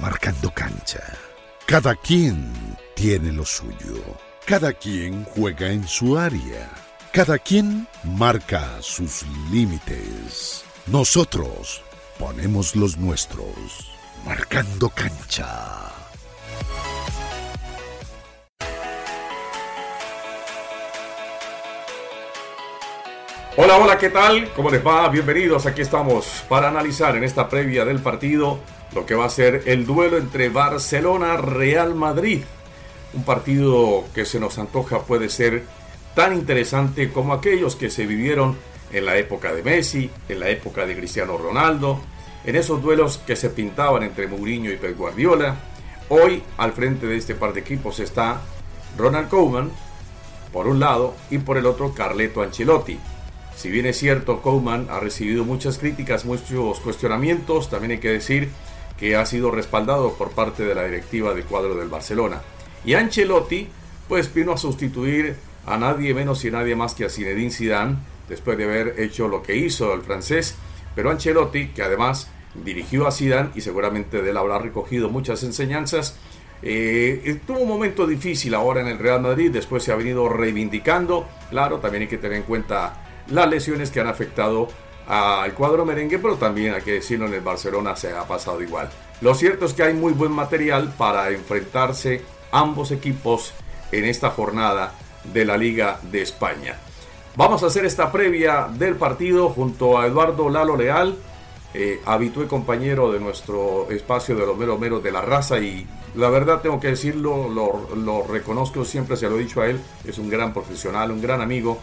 marcando cancha. Cada quien tiene lo suyo. Cada quien juega en su área. Cada quien marca sus límites. Nosotros ponemos los nuestros. Marcando cancha. Hola, hola, ¿qué tal? ¿Cómo les va? Bienvenidos. Aquí estamos para analizar en esta previa del partido lo que va a ser el duelo entre Barcelona-Real Madrid. Un partido que se nos antoja puede ser tan interesante como aquellos que se vivieron en la época de Messi, en la época de Cristiano Ronaldo, en esos duelos que se pintaban entre Mourinho y Pep Guardiola. Hoy al frente de este par de equipos está Ronald Koeman por un lado y por el otro Carleto Ancelotti. Si bien es cierto, Koeman ha recibido muchas críticas, muchos cuestionamientos, también hay que decir que ha sido respaldado por parte de la directiva del cuadro del Barcelona. Y Ancelotti, pues vino a sustituir a nadie menos y nadie más que a Zinedine Zidane, después de haber hecho lo que hizo el francés. Pero Ancelotti, que además dirigió a Zidane y seguramente de él habrá recogido muchas enseñanzas, eh, tuvo un momento difícil ahora en el Real Madrid, después se ha venido reivindicando. Claro, también hay que tener en cuenta las lesiones que han afectado al cuadro merengue, pero también hay que decirlo, en el Barcelona se ha pasado igual. Lo cierto es que hay muy buen material para enfrentarse ambos equipos en esta jornada de la Liga de España. Vamos a hacer esta previa del partido junto a Eduardo Lalo Leal, eh, habitué compañero de nuestro espacio de los meros meros de la raza y la verdad tengo que decirlo, lo, lo reconozco, siempre se lo he dicho a él, es un gran profesional, un gran amigo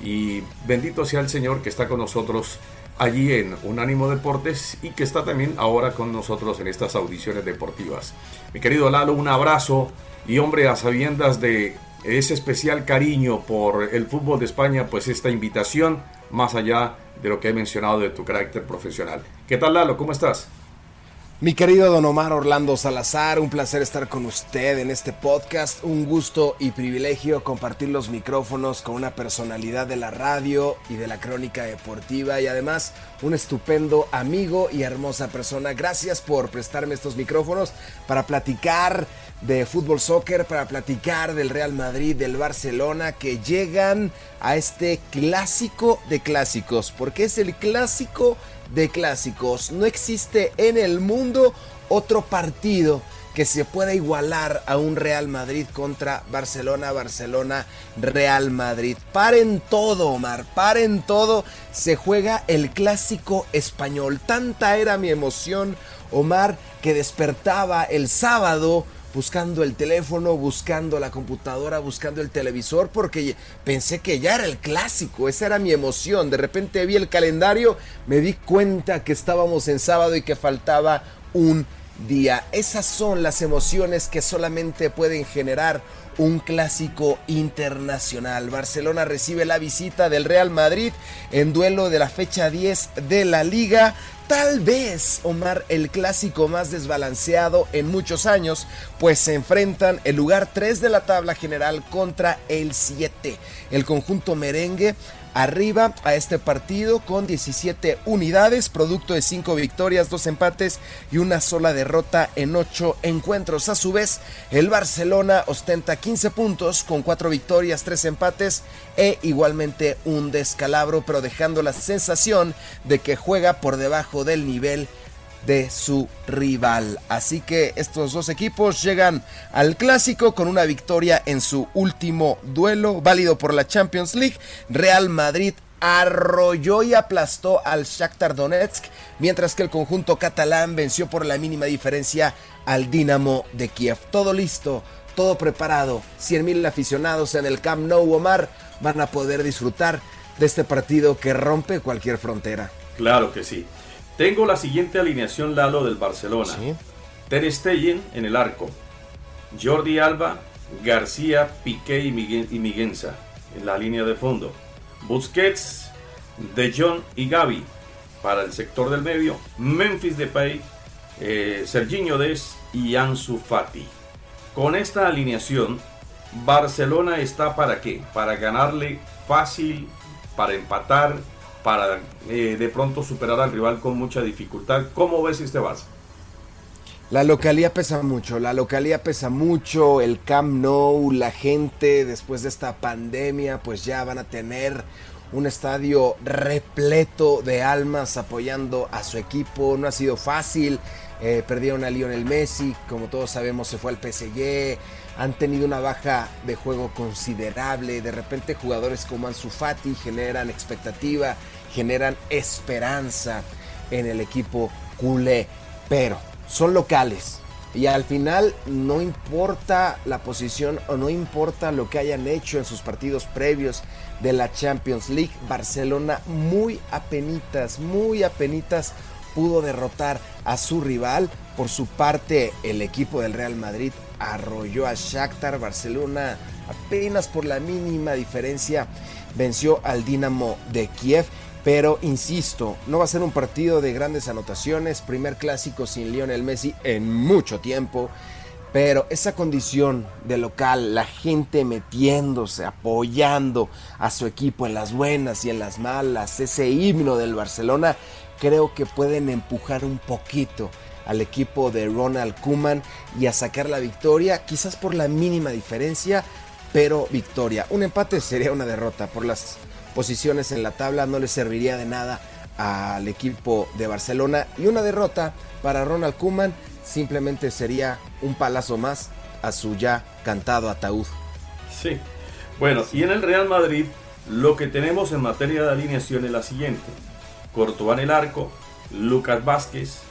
y bendito sea el Señor que está con nosotros allí en Unánimo Deportes y que está también ahora con nosotros en estas audiciones deportivas. Mi querido Lalo, un abrazo y hombre, a sabiendas de ese especial cariño por el fútbol de España, pues esta invitación, más allá de lo que he mencionado de tu carácter profesional. ¿Qué tal Lalo? ¿Cómo estás? Mi querido Don Omar Orlando Salazar, un placer estar con usted en este podcast, un gusto y privilegio compartir los micrófonos con una personalidad de la radio y de la crónica deportiva y además un estupendo amigo y hermosa persona. Gracias por prestarme estos micrófonos para platicar de fútbol soccer, para platicar del Real Madrid, del Barcelona, que llegan a este clásico de clásicos, porque es el clásico de clásicos. No existe en el mundo otro partido que se pueda igualar a un Real Madrid contra Barcelona, Barcelona, Real Madrid. Paren todo, Omar, paren todo. Se juega el clásico español. Tanta era mi emoción, Omar, que despertaba el sábado buscando el teléfono, buscando la computadora, buscando el televisor, porque pensé que ya era el clásico, esa era mi emoción. De repente vi el calendario, me di cuenta que estábamos en sábado y que faltaba un día. Esas son las emociones que solamente pueden generar un clásico internacional. Barcelona recibe la visita del Real Madrid en duelo de la fecha 10 de la liga. Tal vez, Omar, el clásico más desbalanceado en muchos años, pues se enfrentan el lugar 3 de la tabla general contra el 7. El conjunto merengue arriba a este partido con 17 unidades, producto de 5 victorias, 2 empates y una sola derrota en 8 encuentros. A su vez, el Barcelona ostenta 15 puntos con 4 victorias, 3 empates e igualmente un descalabro, pero dejando la sensación de que juega por debajo del nivel de su rival. Así que estos dos equipos llegan al clásico con una victoria en su último duelo, válido por la Champions League. Real Madrid arrolló y aplastó al Shakhtar Donetsk, mientras que el conjunto catalán venció por la mínima diferencia al Dinamo de Kiev. Todo listo, todo preparado. 100.000 aficionados en el Camp Nou Omar van a poder disfrutar de este partido que rompe cualquier frontera. Claro que sí. Tengo la siguiente alineación Lalo del Barcelona. Ter Stegen en el arco. Jordi Alba, García, Piqué y, Miguenza en la línea de fondo. Busquets, De Jong y Gaby para el sector del medio. Memphis Depay, eh, Serginho Des y Ansu Fati. Con esta alineación, Barcelona está para qué? Para ganarle fácil, para empatar para eh, de pronto superar al rival con mucha dificultad. ¿Cómo ves este Barça? La localía pesa mucho, la localía pesa mucho, el Camp Nou, la gente después de esta pandemia pues ya van a tener un estadio repleto de almas apoyando a su equipo, no ha sido fácil, eh, perdieron a Lionel Messi, como todos sabemos se fue al PSG, han tenido una baja de juego considerable, de repente jugadores como Ansu Fati generan expectativa, generan esperanza en el equipo culé, pero son locales. Y al final no importa la posición o no importa lo que hayan hecho en sus partidos previos de la Champions League, Barcelona muy apenitas, muy apenitas pudo derrotar a su rival. Por su parte, el equipo del Real Madrid arrolló a Shakhtar. Barcelona apenas por la mínima diferencia venció al Dinamo de Kiev. Pero insisto, no va a ser un partido de grandes anotaciones, primer clásico sin Lionel Messi en mucho tiempo. Pero esa condición de local, la gente metiéndose, apoyando a su equipo en las buenas y en las malas, ese himno del Barcelona, creo que pueden empujar un poquito al equipo de Ronald Kuman y a sacar la victoria, quizás por la mínima diferencia, pero victoria. Un empate sería una derrota por las posiciones en la tabla no le serviría de nada al equipo de Barcelona y una derrota para Ronald Kuman simplemente sería un palazo más a su ya cantado ataúd. Sí. Bueno, y en el Real Madrid lo que tenemos en materia de alineación es la siguiente. Courtois en el arco, Lucas Vázquez,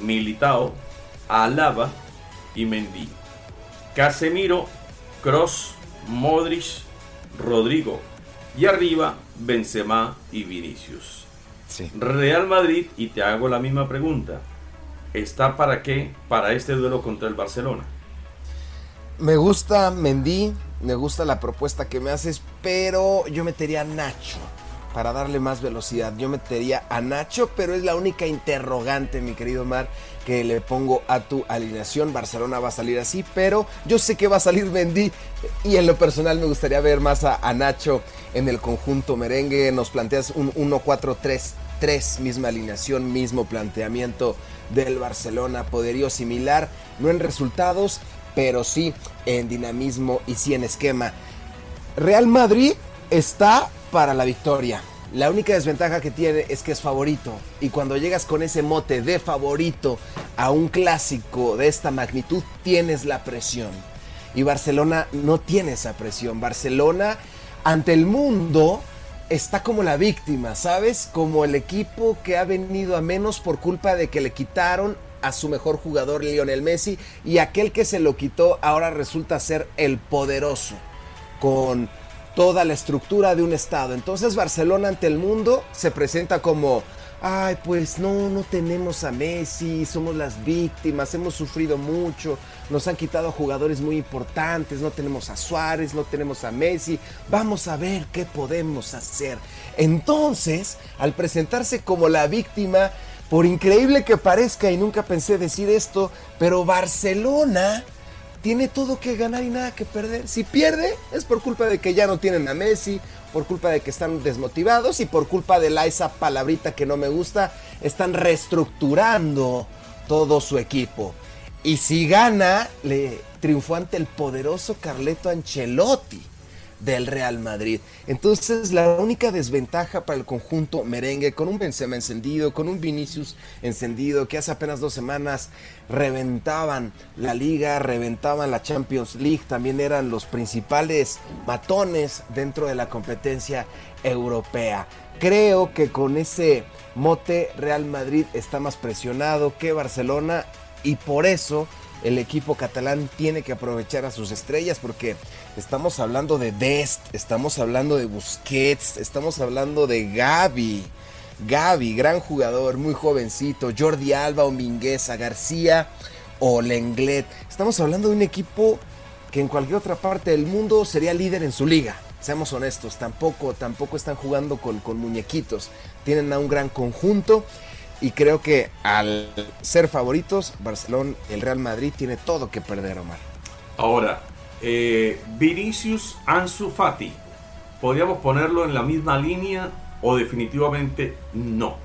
Militao, Alaba y Mendy. Casemiro, Cross, Modric, Rodrigo, y arriba, Benzema y Vinicius. Real Madrid, y te hago la misma pregunta, ¿está para qué? Para este duelo contra el Barcelona. Me gusta Mendy, me gusta la propuesta que me haces, pero yo metería a Nacho para darle más velocidad. Yo metería a Nacho, pero es la única interrogante, mi querido Mar, que le pongo a tu alineación. Barcelona va a salir así, pero yo sé que va a salir Mendy y en lo personal me gustaría ver más a, Nacho en el conjunto merengue. Nos planteas un 1-4-3-3, misma alineación, mismo planteamiento del Barcelona, poderío similar, no en resultados, pero sí en dinamismo y sí en esquema. Real Madrid está para la victoria. La única desventaja que tiene es que es favorito. Y cuando llegas con ese mote de favorito a un clásico de esta magnitud, tienes la presión. Y Barcelona no tiene esa presión. Barcelona ante el mundo está como la víctima, ¿sabes? Como el equipo que ha venido a menos por culpa de que le quitaron a su mejor jugador Lionel Messi y aquel que se lo quitó ahora resulta ser el poderoso con toda la estructura de un Estado. Entonces Barcelona ante el mundo se presenta como, ay, pues no, no tenemos a Messi, somos las víctimas, hemos sufrido mucho, nos han quitado jugadores muy importantes, no tenemos a Suárez, no tenemos a Messi, vamos a ver qué podemos hacer. Entonces, al presentarse como la víctima, por increíble que parezca, y nunca pensé decir esto, pero Barcelona tiene todo que ganar y nada que perder. Si pierde, es por culpa de que ya no tienen a Messi, por culpa de que están desmotivados y por culpa de la esa palabrita que no me gusta, están reestructurando todo su equipo. Y si gana, le triunfó ante el poderoso Carleto Ancelotti del Real Madrid. Entonces, la única desventaja para el conjunto merengue, con un Benzema encendido, con un Vinicius encendido, que hace apenas dos semanas reventaban la liga, reventaban la Champions League, también eran los principales matones dentro de la competencia europea. Creo que con ese mote Real Madrid está más presionado que Barcelona y por eso el equipo catalán tiene que aprovechar a sus estrellas porque estamos hablando de Dest, estamos hablando de Busquets, estamos hablando de Gaby. Gaby, gran jugador, muy jovencito, Jordi Alba, Mingueza, García o Lenglet. Estamos hablando de un equipo que en cualquier otra parte del mundo sería líder en su liga. Seamos honestos, tampoco, tampoco están jugando con, con muñequitos. Tienen a un gran conjunto y creo que al ser favoritos, Barcelona, el Real Madrid tiene todo que perder, Omar. Ahora, eh, Vinicius Ansu Fati, ¿podríamos ponerlo en la misma línea o definitivamente no?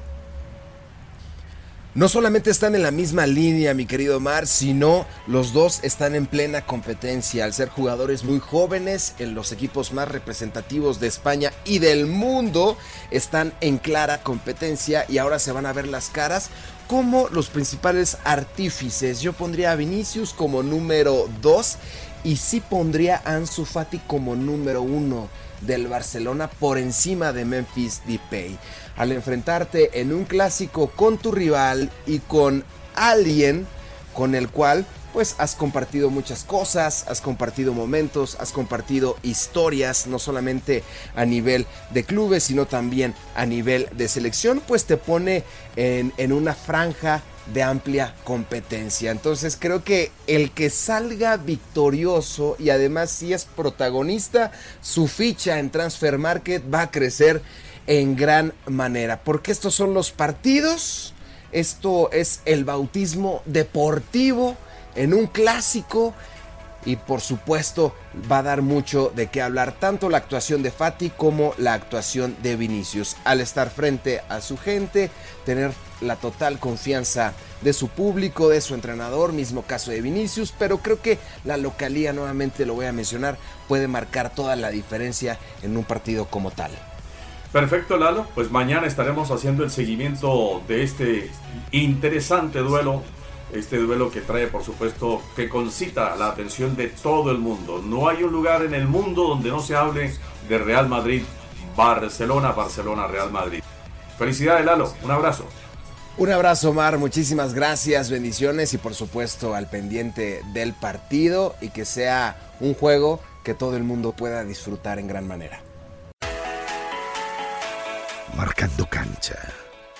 No solamente están en la misma línea, mi querido Mar, sino los dos están en plena competencia al ser jugadores muy jóvenes en los equipos más representativos de España y del mundo. Están en clara competencia y ahora se van a ver las caras como los principales artífices. Yo pondría a Vinicius como número 2 y sí pondría a Ansu Fati como número 1 del Barcelona por encima de Memphis Depay. Al enfrentarte en un clásico con tu rival y con alguien con el cual pues has compartido muchas cosas, has compartido momentos, has compartido historias, no solamente a nivel de clubes, sino también a nivel de selección, pues te pone en, en una franja de amplia competencia. Entonces creo que el que salga victorioso y además si es protagonista, su ficha en Transfer Market va a crecer en gran manera. Porque estos son los partidos, esto es el bautismo deportivo en un clásico y por supuesto va a dar mucho de qué hablar tanto la actuación de Fati como la actuación de Vinicius. Al estar frente a su gente, tener la total confianza de su público, de su entrenador, mismo caso de Vinicius, pero creo que la localía, nuevamente lo voy a mencionar, puede marcar toda la diferencia en un partido como tal. Perfecto, Lalo. Pues mañana estaremos haciendo el seguimiento de este interesante duelo este duelo que trae, por supuesto, que concita la atención de todo el mundo. No hay un lugar en el mundo donde no se hable de Real Madrid, Barcelona, Barcelona, Real Madrid. Felicidades, Lalo. Un abrazo. Un abrazo, Mar. Muchísimas gracias, bendiciones y por supuesto al pendiente del partido y que sea un juego que todo el mundo pueda disfrutar en gran manera. Marcando cancha.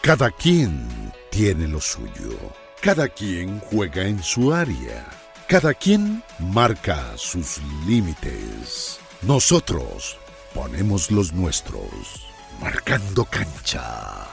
Cada quien tiene lo suyo. Cada quien juega en su área. Cada quien marca sus límites. Nosotros ponemos los nuestros. Marcando cancha.